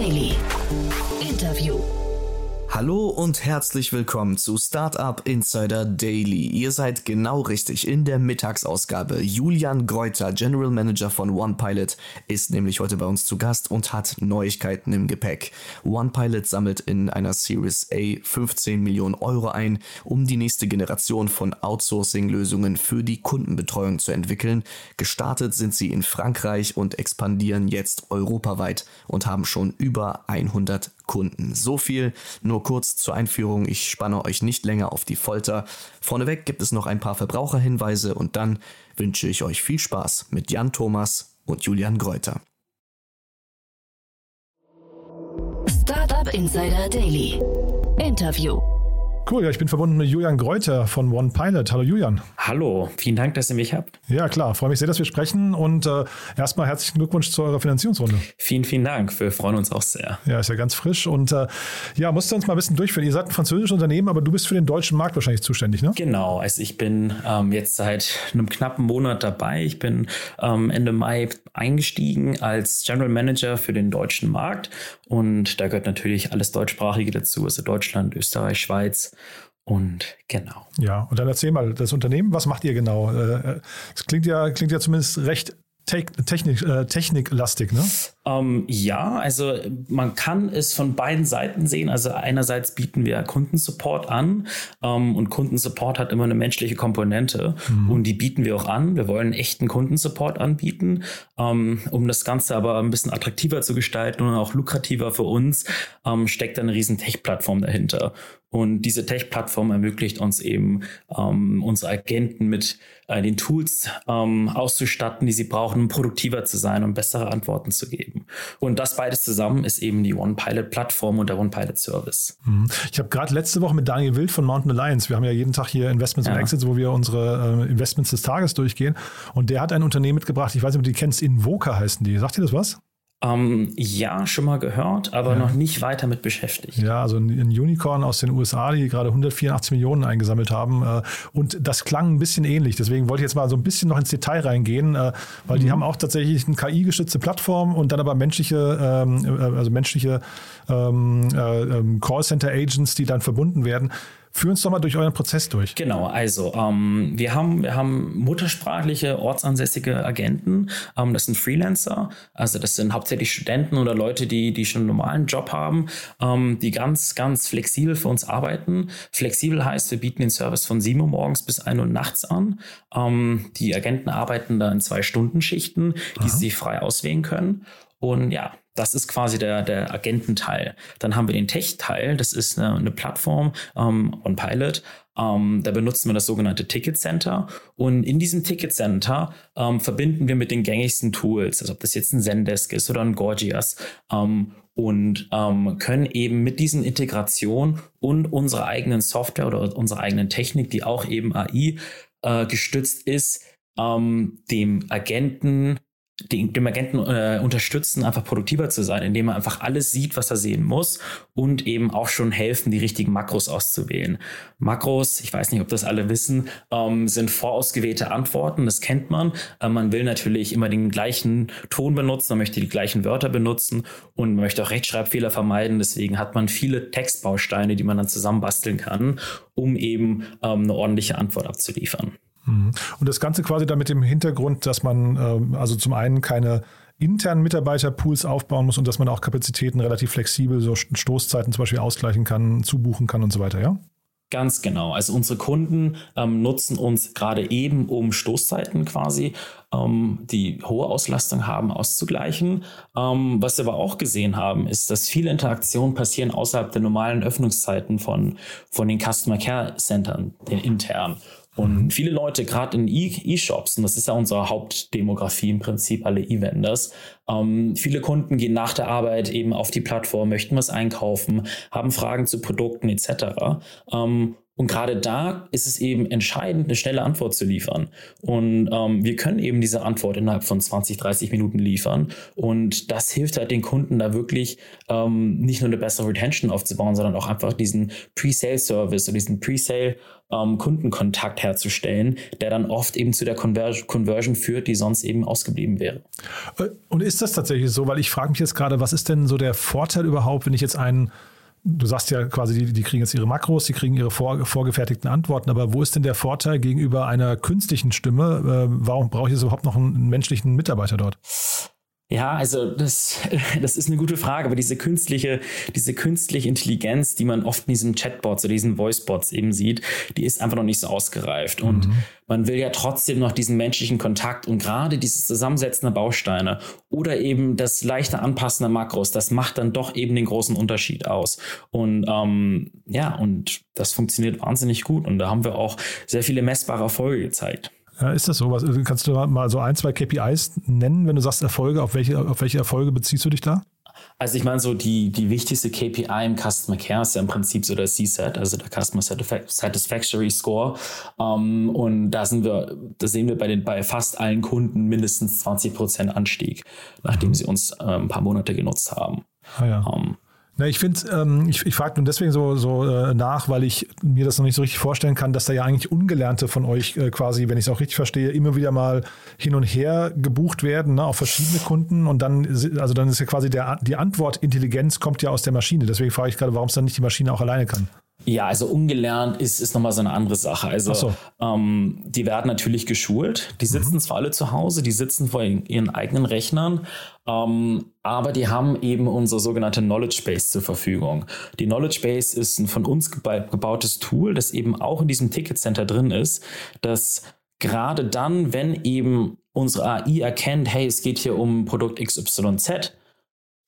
Daily. Hallo und herzlich willkommen zu Startup Insider Daily. Ihr seid genau richtig in der Mittagsausgabe. Julian Greuter, General Manager von OnePilot, ist nämlich heute bei uns zu Gast und hat Neuigkeiten im Gepäck. OnePilot sammelt in einer Series A 15 Millionen Euro ein, um die nächste Generation von Outsourcing-Lösungen für die Kundenbetreuung zu entwickeln. Gestartet sind sie in Frankreich und expandieren jetzt europaweit und haben schon über 100 Kunden. So viel nur kurz zur Einführung. Ich spanne euch nicht länger auf die Folter. Vorneweg gibt es noch ein paar Verbraucherhinweise und dann wünsche ich euch viel Spaß mit Jan Thomas und Julian Greuter. Startup Insider Daily. Interview. Cool, ja, ich bin verbunden mit Julian Greuter von OnePilot. Hallo Julian. Hallo, vielen Dank, dass ihr mich habt. Ja, klar, freue mich sehr, dass wir sprechen und äh, erstmal herzlichen Glückwunsch zu eurer Finanzierungsrunde. Vielen, vielen Dank. Wir freuen uns auch sehr. Ja, ist ja ganz frisch und äh, ja, musst du uns mal ein bisschen durchführen. Ihr seid ein französisches Unternehmen, aber du bist für den deutschen Markt wahrscheinlich zuständig, ne? Genau, also ich bin ähm, jetzt seit einem knappen Monat dabei. Ich bin ähm, Ende Mai eingestiegen als General Manager für den deutschen Markt und da gehört natürlich alles Deutschsprachige dazu, also Deutschland, Österreich, Schweiz und genau. Ja, und dann erzähl mal, das Unternehmen, was macht ihr genau? Äh, es klingt ja, klingt ja zumindest recht Technik, äh, techniklastig, ne? Ähm, ja, also man kann es von beiden Seiten sehen. Also einerseits bieten wir Kundensupport an ähm, und Kundensupport hat immer eine menschliche Komponente mhm. und die bieten wir auch an. Wir wollen echten Kundensupport anbieten, ähm, um das Ganze aber ein bisschen attraktiver zu gestalten und auch lukrativer für uns, ähm, steckt eine riesen Tech-Plattform dahinter. Und diese Tech-Plattform ermöglicht uns eben, ähm, unsere Agenten mit äh, den Tools ähm, auszustatten, die sie brauchen, um produktiver zu sein und bessere Antworten zu geben. Und das beides zusammen ist eben die One-Pilot-Plattform und der One-Pilot-Service. Mhm. Ich habe gerade letzte Woche mit Daniel Wild von Mountain Alliance, wir haben ja jeden Tag hier Investments ja. und Exits, wo wir unsere äh, Investments des Tages durchgehen. Und der hat ein Unternehmen mitgebracht, ich weiß nicht, ob du die kennst, Invoca heißen die. Sagt dir das was? Ähm, ja, schon mal gehört, aber ja. noch nicht weiter mit beschäftigt. Ja, also ein, Unicorn aus den USA, die gerade 184 Millionen eingesammelt haben. Äh, und das klang ein bisschen ähnlich. Deswegen wollte ich jetzt mal so ein bisschen noch ins Detail reingehen, äh, weil mhm. die haben auch tatsächlich eine KI-gestützte Plattform und dann aber menschliche, ähm, äh, also menschliche ähm, äh, ähm, Callcenter-Agents, die dann verbunden werden. Führ uns doch mal durch euren Prozess durch. Genau, also ähm, wir, haben, wir haben muttersprachliche, ortsansässige Agenten. Ähm, das sind Freelancer, also das sind hauptsächlich Studenten oder Leute, die, die schon einen normalen Job haben, ähm, die ganz, ganz flexibel für uns arbeiten. Flexibel heißt, wir bieten den Service von 7 Uhr morgens bis 1 Uhr nachts an. Ähm, die Agenten arbeiten da in zwei Stunden Schichten, die Aha. sie frei auswählen können. Und ja, das ist quasi der, der Agententeil. Dann haben wir den Tech-Teil, das ist eine, eine Plattform ähm, on Pilot. Ähm, da benutzen wir das sogenannte Ticket Center. Und in diesem Ticket Center ähm, verbinden wir mit den gängigsten Tools, also ob das jetzt ein Zendesk ist oder ein Gorgias. Ähm, und ähm, können eben mit diesen Integrationen und unserer eigenen Software oder unserer eigenen Technik, die auch eben AI äh, gestützt ist, ähm, dem Agenten dem Agenten äh, unterstützen, einfach produktiver zu sein, indem er einfach alles sieht, was er sehen muss und eben auch schon helfen, die richtigen Makros auszuwählen. Makros, ich weiß nicht, ob das alle wissen, ähm, sind vorausgewählte Antworten, das kennt man. Äh, man will natürlich immer den gleichen Ton benutzen, man möchte die gleichen Wörter benutzen und man möchte auch Rechtschreibfehler vermeiden. Deswegen hat man viele Textbausteine, die man dann zusammenbasteln kann, um eben ähm, eine ordentliche Antwort abzuliefern. Mhm. Und das Ganze quasi da mit dem Hintergrund, dass man ähm, also zum einen keine internen Mitarbeiterpools aufbauen muss und dass man auch Kapazitäten relativ flexibel, so Stoßzeiten zum Beispiel ausgleichen kann, zubuchen kann und so weiter, ja? Ganz genau. Also unsere Kunden ähm, nutzen uns gerade eben, um Stoßzeiten quasi, ähm, die hohe Auslastung haben, auszugleichen. Ähm, was wir aber auch gesehen haben, ist, dass viele Interaktionen passieren außerhalb der normalen Öffnungszeiten von, von den Customer Care Centern, den internen. Und mhm. viele Leute, gerade in E-Shops, und das ist ja unsere Hauptdemografie im Prinzip, alle E-Vendors, ähm, viele Kunden gehen nach der Arbeit eben auf die Plattform, möchten was einkaufen, haben Fragen zu Produkten etc. Ähm, Und gerade da ist es eben entscheidend, eine schnelle Antwort zu liefern. Und ähm, wir können eben diese Antwort innerhalb von 20, 30 Minuten liefern. Und das hilft halt den Kunden da wirklich ähm, nicht nur eine bessere Retention aufzubauen, sondern auch einfach diesen Pre-Sale-Service oder diesen Pre-Sale ähm, Kundenkontakt herzustellen, der dann oft eben zu der Conver Conversion führt, die sonst eben ausgeblieben wäre. Äh, und ist das tatsächlich so? Weil ich frage mich jetzt gerade, was ist denn so der Vorteil überhaupt, wenn ich jetzt einen du sagst ja quasi, die, die, kriegen jetzt ihre Makros, die kriegen ihre vor, vorgefertigten Antworten, aber wo ist denn der Vorteil gegenüber einer künstlichen Stimme? Äh, warum brauche ich jetzt überhaupt noch einen menschlichen Mitarbeiter dort? Ja, also das, das ist eine gute Frage, aber diese künstliche, diese künstliche Intelligenz, die man oft in diesen Chatbots oder diesen Voicebots eben sieht, die ist einfach noch nicht so ausgereift. Und mhm. man will ja trotzdem noch diesen menschlichen Kontakt und gerade dieses Zusammensetzen der Bausteine oder eben das leichte Anpassen der Makros, das macht dann doch eben den großen Unterschied aus. Und ähm, ja, und das funktioniert wahnsinnig gut. Und da haben wir auch sehr viele messbare Erfolge gezeigt. Ja, ist das so? Was, kannst du mal so ein, zwei KPIs nennen, wenn du sagst Erfolge? Auf welche, auf welche Erfolge beziehst du dich da? Also ich meine, so die, die wichtigste KPI im Customer Care ist ja im Prinzip so der CSAT, also der Customer Satisfactory Score. Um, ähm, und da sind wir, da sehen wir bei den bei fast allen Kunden mindestens 20 Prozent Anstieg, nachdem mhm. sie uns äh, ein paar Monate genutzt haben. Ah, ja. Um, ähm, na, ich finde, ähm, ich, ich frage nun deswegen so, so äh, nach, weil ich mir das noch nicht so richtig vorstellen kann, dass da ja eigentlich Ungelernte von euch äh, quasi, wenn ich es auch richtig verstehe, immer wieder mal hin und her gebucht werden, ne, auf verschiedene Kunden und dann, also dann ist ja quasi der, die Antwortintelligenz kommt ja aus der Maschine. Deswegen frage ich gerade, warum es dann nicht die Maschine auch alleine kann. Ja, also ungelernt ist, ist nochmal so eine andere Sache. Also so. ähm, die werden natürlich geschult. Die sitzen mhm. zwar alle zu Hause, die sitzen vor ihren eigenen Rechnern, ähm, aber die haben eben unsere sogenannte Knowledge Base zur Verfügung. Die Knowledge Base ist ein von uns gebautes Tool, das eben auch in diesem Ticket Center drin ist, das gerade dann, wenn eben unsere AI erkennt, hey, es geht hier um Produkt XYZ,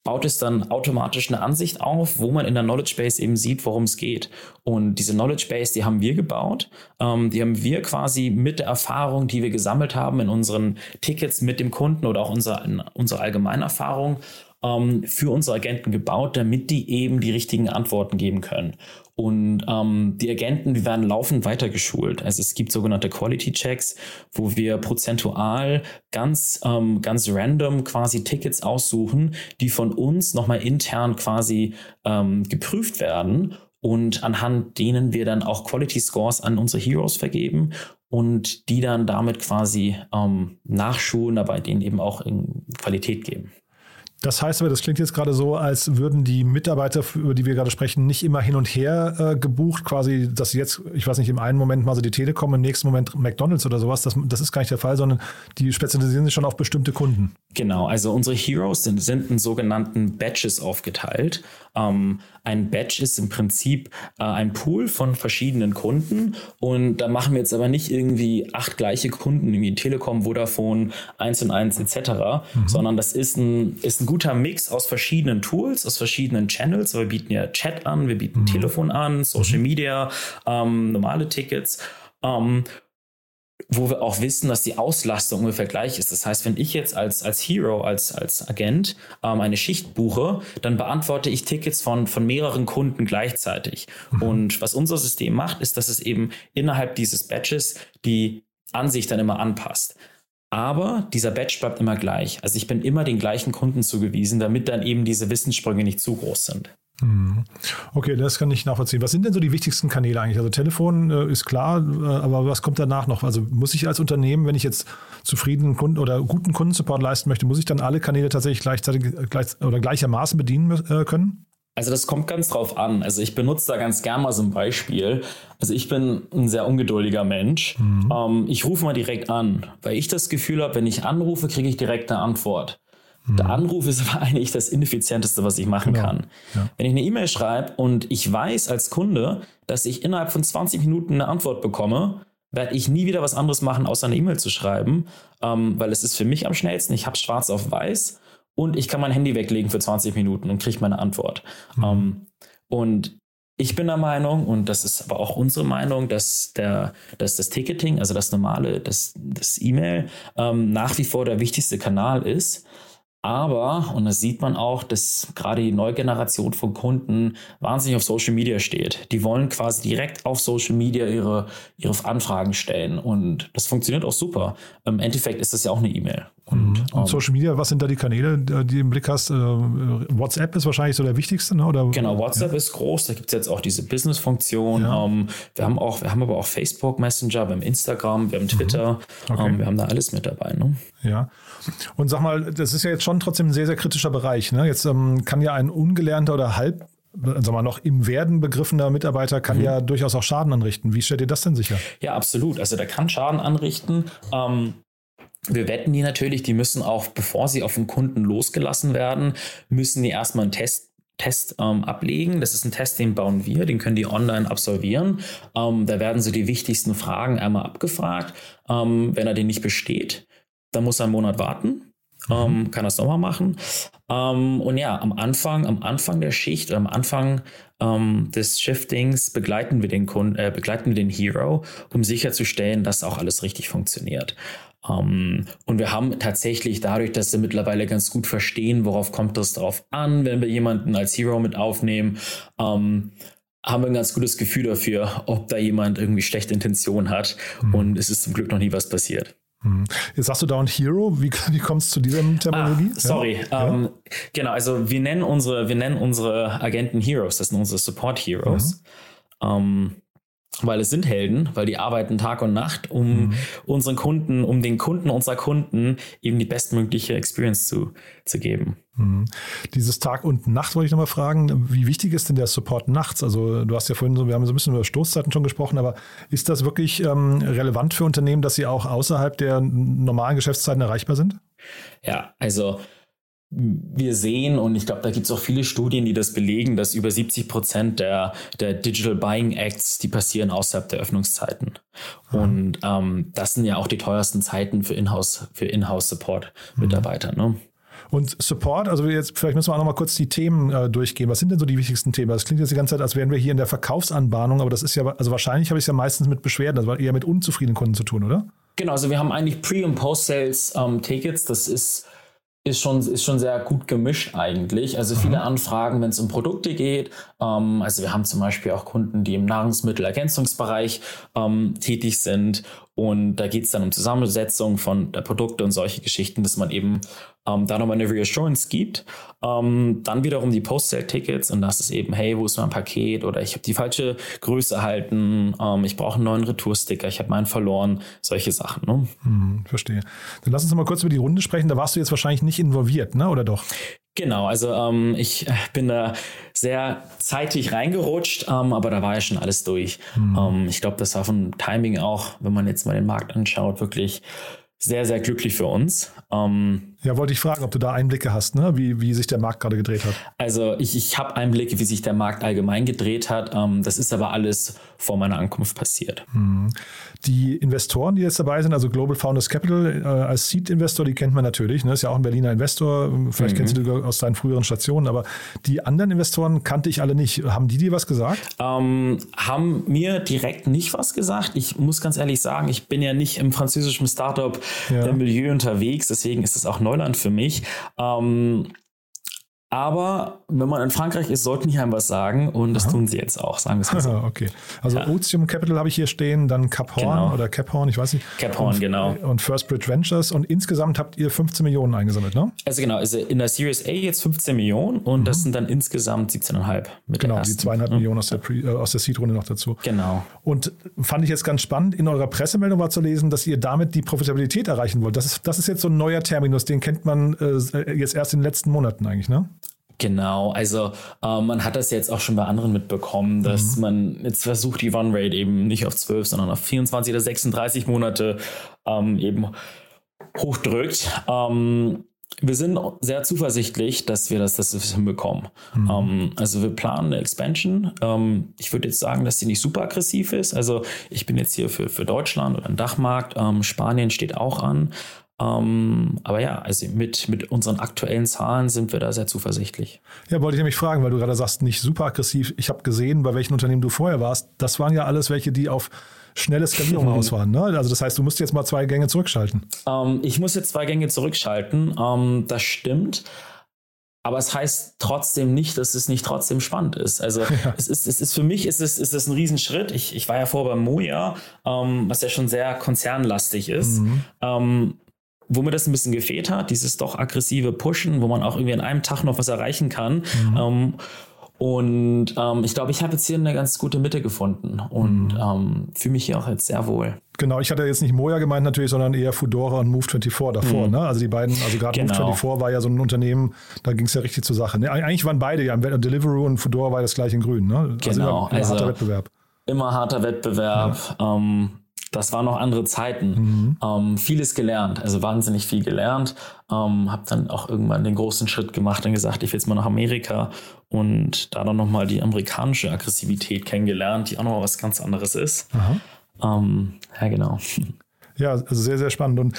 baut es dann automatisch eine Ansicht auf, wo man in der Knowledge Base eben sieht, worum es geht. Und diese Knowledge Base, die haben wir gebaut. Ähm, die haben wir quasi mit der Erfahrung, die wir gesammelt haben in unseren Tickets mit dem Kunden oder auch unserer, unsere allgemeine Erfahrung ähm, für unsere Agenten gebaut, damit die eben die richtigen Antworten geben können. Und ähm, die Agenten, die werden laufend weitergeschult. Also es gibt sogenannte Quality Checks, wo wir prozentual ganz, ähm, ganz random quasi Tickets aussuchen, die von uns nochmal intern quasi ähm, geprüft werden und anhand denen wir dann auch Quality Scores an unsere Heroes vergeben und die dann damit quasi ähm, nachschulen, aber denen eben auch in Qualität geben. Das heißt aber, das klingt jetzt gerade so, als würden die Mitarbeiter, über die wir gerade sprechen, nicht immer hin und her äh, gebucht, quasi, dass sie jetzt, ich weiß nicht, im einen Moment mal so die Telekom, im nächsten Moment McDonalds oder sowas. Das, das ist gar nicht der Fall, sondern die spezialisieren sich schon auf bestimmte Kunden. Genau, also unsere Heroes sind, sind in sogenannten Batches aufgeteilt. Ähm, ein Batch ist im Prinzip äh, ein Pool von verschiedenen Kunden und da machen wir jetzt aber nicht irgendwie acht gleiche Kunden, irgendwie Telekom, Vodafone, 1 und 1 etc., mhm. sondern das ist ein, ist ein guter Mix aus verschiedenen Tools, aus verschiedenen Channels. Wir bieten ja Chat an, wir bieten mhm. Telefon an, Social mhm. Media, ähm, normale Tickets. Ähm, wo wir auch wissen, dass die Auslastung ungefähr gleich ist. Das heißt, wenn ich jetzt als, als Hero, als, als Agent ähm, eine Schicht buche, dann beantworte ich Tickets von, von mehreren Kunden gleichzeitig. Mhm. Und was unser System macht, ist, dass es eben innerhalb dieses Batches die Ansicht dann immer anpasst. Aber dieser Batch bleibt immer gleich. Also ich bin immer den gleichen Kunden zugewiesen, damit dann eben diese Wissenssprünge nicht zu groß sind. Mhm. Okay, das kann ich nachvollziehen. Was sind denn so die wichtigsten Kanäle eigentlich? Also Telefon äh, ist klar, äh, aber was kommt danach noch? Also muss ich als Unternehmen, wenn ich jetzt zufriedenen Kunden oder guten Kundensupport leisten möchte, muss ich dann alle Kanäle tatsächlich gleichzeitig gleich, oder gleichermaßen bedienen äh, können? Also das kommt ganz drauf an. Also ich benutze da ganz gern mal so ein Beispiel. Also ich bin ein sehr ungeduldiger Mensch. Mhm. Ähm, ich rufe mal direkt an, weil ich das Gefühl habe, wenn ich anrufe, kriege ich direkt eine Antwort. Der mhm. Anruf ist aber eigentlich das Ineffizienteste, was ich machen genau. kann. Ja. Wenn ich eine E-Mail schreibe und ich weiß als Kunde, dass ich innerhalb von 20 Minuten eine Antwort bekomme, werde ich nie wieder was anderes machen, außer eine E-Mail zu schreiben, ähm, weil es ist für mich am schnellsten. Ich habe schwarz auf weiß und ich kann mein Handy weglegen für 20 Minuten und kriege meine Antwort. Mhm. Ähm, und ich bin der Meinung, und das ist aber auch unsere Meinung, dass, der, dass das Ticketing, also das normale, das, das E-Mail, ähm, nach wie vor der wichtigste Kanal ist Aber, und das sieht man auch, dass gerade die neue Generation von Kunden wahnsinnig auf Social Media steht. Die wollen quasi direkt auf Social Media ihre, ihre Anfragen stellen. Und das funktioniert auch super. Im Endeffekt ist das ja auch eine E-Mail. Und, mhm. und ähm, Social Media, was sind da die Kanäle, die du im Blick hast? Äh, WhatsApp ist wahrscheinlich so der wichtigste, ne? oder? Genau, WhatsApp ja. ist groß. Da gibt es jetzt auch diese Business-Funktion. Ja. Um, ähm, wir haben auch, wir haben aber auch Facebook Messenger, wir haben Instagram, wir haben Twitter. Mhm. Okay. Um, wir haben da alles mit dabei. Ne? Ja. Und sag mal, das ist ja jetzt schon trotzdem ein sehr, sehr kritischer Bereich. Ne? Jetzt ähm, kann ja ein ungelernter oder halb sagen wir noch im Werden begriffener Mitarbeiter kann mhm. ja durchaus auch Schaden anrichten. Wie stellt ihr das denn sicher? Ja, absolut. Also der kann Schaden anrichten. Ähm, wir wetten die natürlich, die müssen auch, bevor sie auf den Kunden losgelassen werden, müssen die erstmal einen Test Test ähm, ablegen. Das ist ein Test, den bauen wir, den können die online absolvieren. Ähm, da werden so die wichtigsten Fragen einmal abgefragt. Ähm, wenn er den nicht besteht, dann muss er einen Monat warten. Mhm. Ähm, kann das nochmal machen. Ähm, und ja, am Anfang, am Anfang der Schicht oder am Anfang ähm, des Shiftings begleiten wir den Kunden, äh, begleiten wir den Hero, um sicherzustellen, dass auch alles richtig funktioniert. Um, und wir haben tatsächlich dadurch, dass wir mittlerweile ganz gut verstehen, worauf kommt es darauf an, wenn wir jemanden als Hero mit aufnehmen, um, haben wir ein ganz gutes Gefühl dafür, ob da jemand irgendwie schlechte Intention hat. Mhm. Und es ist zum Glück noch nie was passiert. Mhm. Jetzt sagst du dauernd Hero. Wie, wie kommst du zu dieser Terminologie? Ah, sorry. Ja. Ähm, genau, also wir nennen unsere, wir nennen unsere Agenten Heroes. Das sind unsere Support Heroes. Mhm. Ähm, weil es sind Helden, weil die arbeiten Tag und Nacht, um mhm. unseren Kunden, um den Kunden unserer Kunden eben die bestmögliche Experience zu, zu geben. Mhm. Dieses Tag und Nacht wollte ich nochmal fragen, wie wichtig ist denn der Support nachts? Also du hast ja vorhin so, wir haben so ein bisschen über Stoßzeiten schon gesprochen, aber ist das wirklich ähm, relevant für Unternehmen, dass sie auch außerhalb der normalen Geschäftszeiten erreichbar sind? Ja, also wir sehen, und ich glaube, da gibt es auch viele Studien, die das belegen, dass über 70 Prozent der, der Digital Buying Acts, die passieren außerhalb der Öffnungszeiten. Mhm. Und ähm, das sind ja auch die teuersten Zeiten für Inhouse, für Inhouse-Support-Mitarbeiter. Mhm. Ne? Und Support, also jetzt vielleicht müssen wir auch noch mal kurz die Themen äh, durchgehen. Was sind denn so die wichtigsten Themen? Das klingt jetzt die ganze Zeit, als wären wir hier in der Verkaufsanbahnung, aber das ist ja, also wahrscheinlich habe ich es ja meistens mit Beschwerden, also eher mit unzufriedenen Kunden zu tun, oder? Genau, also wir haben eigentlich Pre- und Post-Sales-Tickets. Ähm, das ist ist schon, ist schon sehr gut gemischt eigentlich. Also viele mhm. Anfragen, wenn es um Produkte geht. Ähm, also wir haben zum Beispiel auch Kunden, die im Nahrungsmittelergänzungsbereich ähm, tätig sind und da geht es dann um Zusammensetzung von der Produkte und solche Geschichten, dass man eben ähm, da nochmal eine Reassurance gibt. Ähm, dann wiederum die Post-Sale-Tickets und das ist eben, hey, wo ist mein Paket oder ich habe die falsche Größe erhalten, ähm, ich brauche einen neuen Retoursticker, ich habe meinen verloren, solche Sachen. Ne? Hm, verstehe. Dann lass uns mal kurz über die Runde sprechen. Da warst du jetzt wahrscheinlich nicht involviert, ne? oder doch? Genau, also ähm, ich äh, bin da sehr zeitig reingerutscht, ähm, aber da war ja schon alles durch. Mhm. Ähm, ich glaube, das war von Timing auch, wenn man jetzt mal den Markt anschaut, wirklich sehr, sehr glücklich für uns. Ähm, ja, wollte ich fragen, ob du da Einblicke hast, ne? wie, wie sich der Markt gerade gedreht hat. Also ich, ich habe Einblicke, wie sich der Markt allgemein gedreht hat. Ähm, das ist aber alles vor meiner Ankunft passiert. Hm. Die Investoren, die jetzt dabei sind, also Global Founders Capital äh, als Seed-Investor, die kennt man natürlich. Ne? Ist ja auch ein Berliner Investor. Vielleicht mhm. kennst du aus deinen früheren Stationen. Aber die anderen Investoren kannte ich alle nicht. Haben die dir was gesagt? Ähm, haben mir direkt nicht was gesagt. Ich muss ganz ehrlich sagen, ich bin ja nicht im französischen Startup-Milieu ja. unterwegs. Deswegen ist es auch neu Neuland für mich. Ähm, aber wenn man in Frankreich ist, sollten die einem was sagen und das Aha. tun sie jetzt auch, sagen wir es mal so. okay. Also ja. Otium Capital habe ich hier stehen, dann Cap Horn genau. oder Cap Horn, ich weiß nicht. Cap Horn, und, genau. Und First Bridge Ventures und insgesamt habt ihr 15 Millionen eingesammelt, ne? Also genau, also in der Series A jetzt 15 Millionen und mhm. das sind dann insgesamt 17,5 mit Genau, die zweieinhalb mhm. Millionen aus der, Pre, äh, aus der Seed-Runde noch dazu. Genau. Und fand ich jetzt ganz spannend, in eurer Pressemeldung war zu lesen, dass ihr damit die Profitabilität erreichen wollt. Das ist, das ist jetzt so ein neuer Terminus, den kennt man äh, jetzt erst in den letzten Monaten eigentlich, ne? Genau, also äh, man hat das jetzt auch schon bei anderen mitbekommen, dass mhm. man jetzt versucht, die Run Rate eben nicht auf 12, sondern auf 24 oder 36 Monate ähm, eben hochdrückt. Ähm, wir sind sehr zuversichtlich, dass wir das, dass wir das hinbekommen. Mhm. Ähm, also wir planen eine Expansion. Ähm, ich würde jetzt sagen, dass sie nicht super aggressiv ist. Also ich bin jetzt hier für, für Deutschland oder den Dachmarkt. Ähm, Spanien steht auch an. Aber ja, also mit, mit unseren aktuellen Zahlen sind wir da sehr zuversichtlich. Ja, wollte ich nämlich fragen, weil du gerade sagst, nicht super aggressiv. Ich habe gesehen, bei welchen Unternehmen du vorher warst. Das waren ja alles welche, die auf schnelle Skalierung ausfahren. Ne? Also das heißt, du musst jetzt mal zwei Gänge zurückschalten. Ähm, ich muss jetzt zwei Gänge zurückschalten. Ähm, das stimmt. Aber es heißt trotzdem nicht, dass es nicht trotzdem spannend ist. Also ja. es, ist, es ist für mich ist es, ist es ein Riesenschritt. Ich, ich war ja vorher beim Moja, ähm, was ja schon sehr konzernlastig ist. Mhm. Ähm, wo mir das ein bisschen gefehlt hat, dieses doch aggressive Pushen, wo man auch irgendwie an einem Tag noch was erreichen kann. Mhm. Ähm, und ähm, ich glaube, ich habe jetzt hier eine ganz gute Mitte gefunden und mhm. ähm, fühle mich hier auch jetzt sehr wohl. Genau, ich hatte jetzt nicht Moja gemeint natürlich, sondern eher Fudora und Move24 davor. Mhm. Ne? Also die beiden, also gerade genau. Move24 war ja so ein Unternehmen, da ging es ja richtig zur Sache. Ne? Eigentlich waren beide ja, Deliveroo und Fudora war das gleiche in grün. Ne? Also genau, immer, immer also harter Wettbewerb. Immer harter Wettbewerb. Ja. Ähm, das waren noch andere Zeiten. Mhm. Ähm, vieles gelernt, also wahnsinnig viel gelernt. Ähm, habe dann auch irgendwann den großen Schritt gemacht und gesagt, ich will jetzt mal nach Amerika und da dann nochmal die amerikanische Aggressivität kennengelernt, die auch nochmal was ganz anderes ist. Ähm, ja, genau. Ja, also sehr, sehr spannend. Und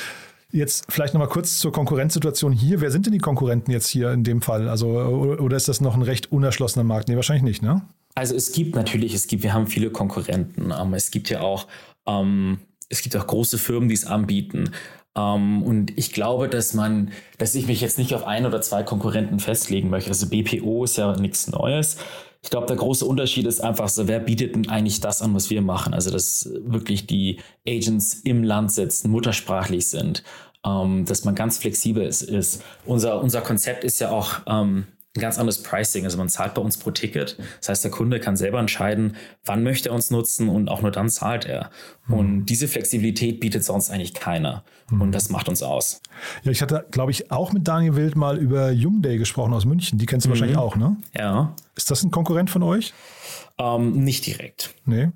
Jetzt vielleicht nochmal kurz zur Konkurrenzsituation hier. Wer sind denn die Konkurrenten jetzt hier in dem Fall? Also, oder ist das noch ein recht unerschlossener Markt? Nee, wahrscheinlich nicht, ne? Also es gibt natürlich, es gibt, wir haben viele Konkurrenten. Ähm, es gibt ja auch ähm, es gibt auch große Firmen, die es anbieten. Ähm, und ich glaube, dass man, dass ich mich jetzt nicht auf ein oder zwei Konkurrenten festlegen möchte. Also BPO ist ja nichts Neues. Ich glaube, der große Unterschied ist einfach so, wer bietet denn eigentlich das an, was wir machen? Also, dass wirklich die Agents im Land sitzen, muttersprachlich sind, ähm, dass man ganz flexibel ist. ist. Unser, unser Konzept ist ja auch, ähm, ein ganz anderes Pricing. Also man zahlt bei uns pro Ticket. Das heißt, der Kunde kann selber entscheiden, wann möchte er uns nutzen und auch nur dann zahlt er. Mhm. Und diese Flexibilität bietet sonst eigentlich keiner. Mhm. Und das macht uns aus. Ja, ich hatte, glaube ich, auch mit Daniel Wild mal über Yumday gesprochen aus München. Die kennst du mhm. wahrscheinlich auch, ne? Ja. Ist das ein Konkurrent von euch? Ähm, nicht direkt. Nee.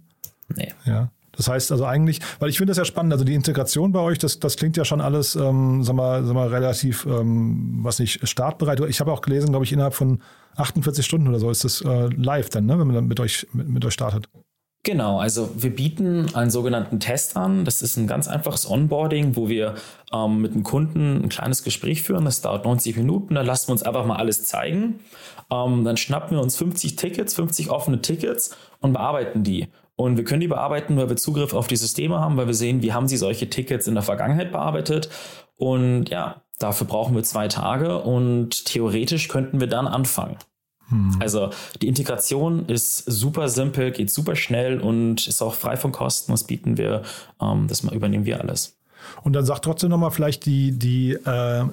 Nee. Ja. Das heißt also eigentlich, weil ich finde das ja spannend, also die Integration bei euch, das, das klingt ja schon alles, ähm, sag mal, sag mal relativ, ähm, was nicht, startbereit. Ich habe auch gelesen, glaube ich, innerhalb von 48 Stunden oder so ist das äh, live dann, ne, wenn man dann mit euch, mit, mit euch startet. Genau, also wir bieten einen sogenannten Test an. Das ist ein ganz einfaches Onboarding, wo wir ähm, mit einem Kunden ein kleines Gespräch führen. Das dauert 90 Minuten. Da lassen wir uns einfach mal alles zeigen. Ähm, dann schnappen wir uns 50 Tickets, 50 offene Tickets und bearbeiten die. Und wir können die bearbeiten, weil wir Zugriff auf die Systeme haben, weil wir sehen, wie haben sie solche Tickets in der Vergangenheit bearbeitet. Und ja, dafür brauchen wir zwei Tage und theoretisch könnten wir dann anfangen. Hm. Also die Integration ist super simpel, geht super schnell und ist auch frei von Kosten. Das bieten wir, ähm, das übernehmen wir alles. Und dann sag trotzdem nochmal vielleicht die, die äh,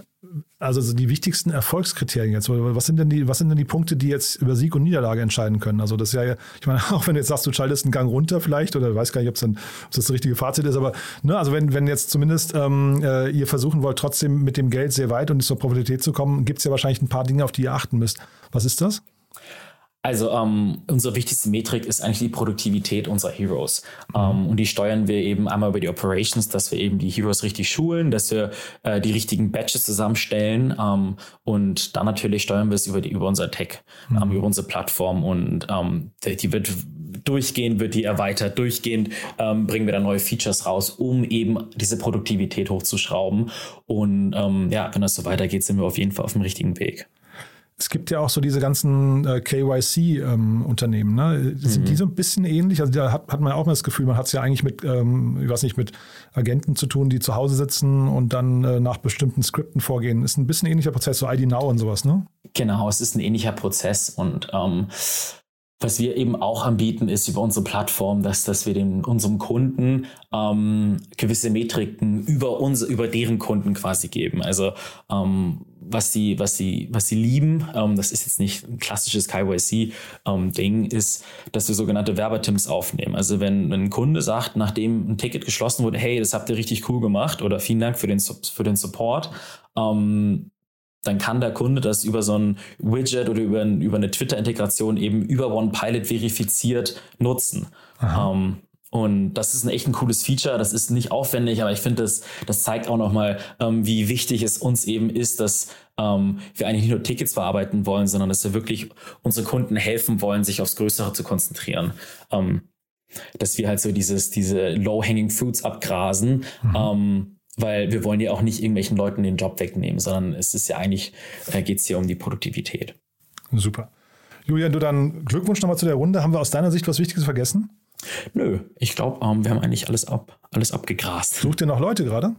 also die wichtigsten Erfolgskriterien jetzt? Was sind denn die, was sind denn die Punkte, die jetzt über Sieg und Niederlage entscheiden können? Also das ist ja, ich meine, auch wenn du jetzt sagst, du schaltest einen Gang runter vielleicht, oder weiß gar nicht, ob, das das richtige Fazit ist, aber ne, also wenn, wenn jetzt zumindest ähm, äh, ihr versuchen wollt, trotzdem mit dem Geld sehr weit und zur Profitabilität zu kommen, gibt es ja wahrscheinlich ein paar Dinge, auf die ihr achten müsst. Was ist das? Also ähm, unsere wichtigste Metrik ist eigentlich die Produktivität unserer Heroes. Mhm. Ähm, und die steuern wir eben einmal über die Operations, dass wir eben die Heroes richtig schulen, dass wir äh, die richtigen Batches zusammenstellen. Ähm, und dann natürlich steuern wir es über, die, über unser Tech, mhm. Ähm, über unsere Plattform. Und ähm, die, die, wird durchgehend, wird die erweitert, durchgehend ähm, bringen wir da neue Features raus, um eben diese Produktivität hochzuschrauben. Und ja, wenn das so weitergeht, sind wir auf jeden Fall auf dem richtigen Weg. Es gibt ja auch so diese ganzen äh, KYC-Unternehmen. Ähm, ne? Sind mhm. die so ein bisschen ähnlich? Also da hat, hat man auch mal das Gefühl, man hat es ja eigentlich mit, ähm, ich weiß nicht, mit Agenten zu tun, die zu Hause sitzen und dann äh, nach bestimmten Skripten vorgehen. Ist ein bisschen ähnlicher Prozess, so ID Now und sowas, ne? Genau, es ist ein ähnlicher Prozess und ähm, was wir eben auch anbieten, ist über unsere Plattform, dass, dass wir den, unserem Kunden ähm, gewisse Metriken über, unsere, über deren Kunden quasi geben. Also ähm, was sie, was sie, was sie lieben, ähm, das ist jetzt nicht ein klassisches KYC-Ding, ähm, ist, dass wir sogenannte Werbetims aufnehmen. Also wenn, wenn ein Kunde sagt, nachdem ein Ticket geschlossen wurde, hey, das habt ihr richtig cool gemacht oder vielen Dank für den, für den Support, ähm, dann kann der Kunde das über so ein Widget oder über, über eine Twitter-Integration eben über OnePilot verifiziert nutzen. Ähm, und das ist ein echt ein cooles Feature. Das ist nicht aufwendig, aber ich finde, das, das zeigt auch nochmal, ähm, wie wichtig es uns eben ist, dass ähm, wir eigentlich nicht nur Tickets verarbeiten wollen, sondern dass wir wirklich unsere Kunden helfen wollen, sich aufs Größere zu konzentrieren. Ähm, dass wir halt so dieses, diese low-hanging fruits abgrasen. Mhm. Weil wir wollen ja auch nicht irgendwelchen Leuten den Job wegnehmen, sondern es ist ja eigentlich, äh, geht es hier um die Produktivität. Super. Julian, du dann Glückwunsch nochmal zu der Runde. Haben wir aus deiner Sicht was Wichtiges vergessen? Nö, ich glaube, ähm, wir haben eigentlich alles, ab, alles abgegrast. Sucht ihr noch Leute gerade?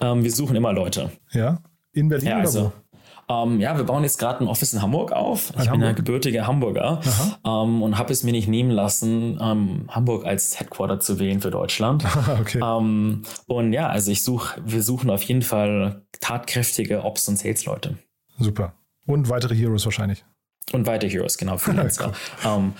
Ähm, wir suchen immer Leute. Ja. In Berlin Ja, oder also, wo? Ähm, ja, wir bauen jetzt gerade ein Office in Hamburg auf. Ich bin Hamburg. ja gebürtiger Hamburger ähm, und habe es mir nicht nehmen lassen, ähm, Hamburg als Headquarter zu wählen für Deutschland. okay. ähm, und ja, also ich suche, wir suchen auf jeden Fall tatkräftige Ops- und Sales-Leute. Super. Und weitere Heroes wahrscheinlich. Und weiter Heroes, genau, Freelancer. ähm,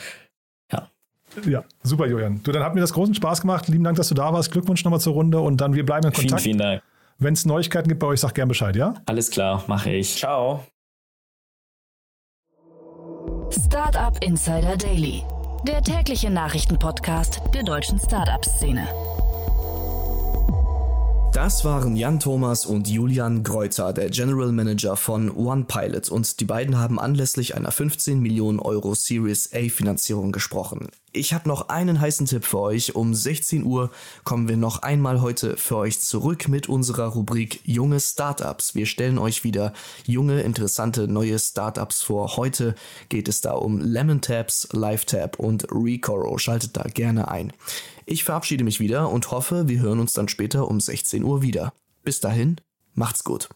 ja, super, Julian. Du, dann hat mir das großen Spaß gemacht. Lieben Dank, dass du da warst. Glückwunsch nochmal zur Runde und dann wir bleiben in vielen, Kontakt. vielen Dank. Wenn es Neuigkeiten gibt bei euch, sag gern Bescheid, ja? Alles klar, mache ich. Ciao. Startup Insider Daily, der tägliche Nachrichtenpodcast der deutschen Startup-Szene. Das waren Jan Thomas und Julian Greuter, der General Manager von OnePilot, und die beiden haben anlässlich einer 15 Millionen Euro Series A Finanzierung gesprochen. Ich habe noch einen heißen Tipp für euch. Um 16 Uhr kommen wir noch einmal heute für euch zurück mit unserer Rubrik Junge Startups. Wir stellen euch wieder junge, interessante neue Startups vor. Heute geht es da um Lemon Tabs, LiveTab und Recoro. Schaltet da gerne ein. Ich verabschiede mich wieder und hoffe, wir hören uns dann später um 16 Uhr wieder. Bis dahin, macht's gut.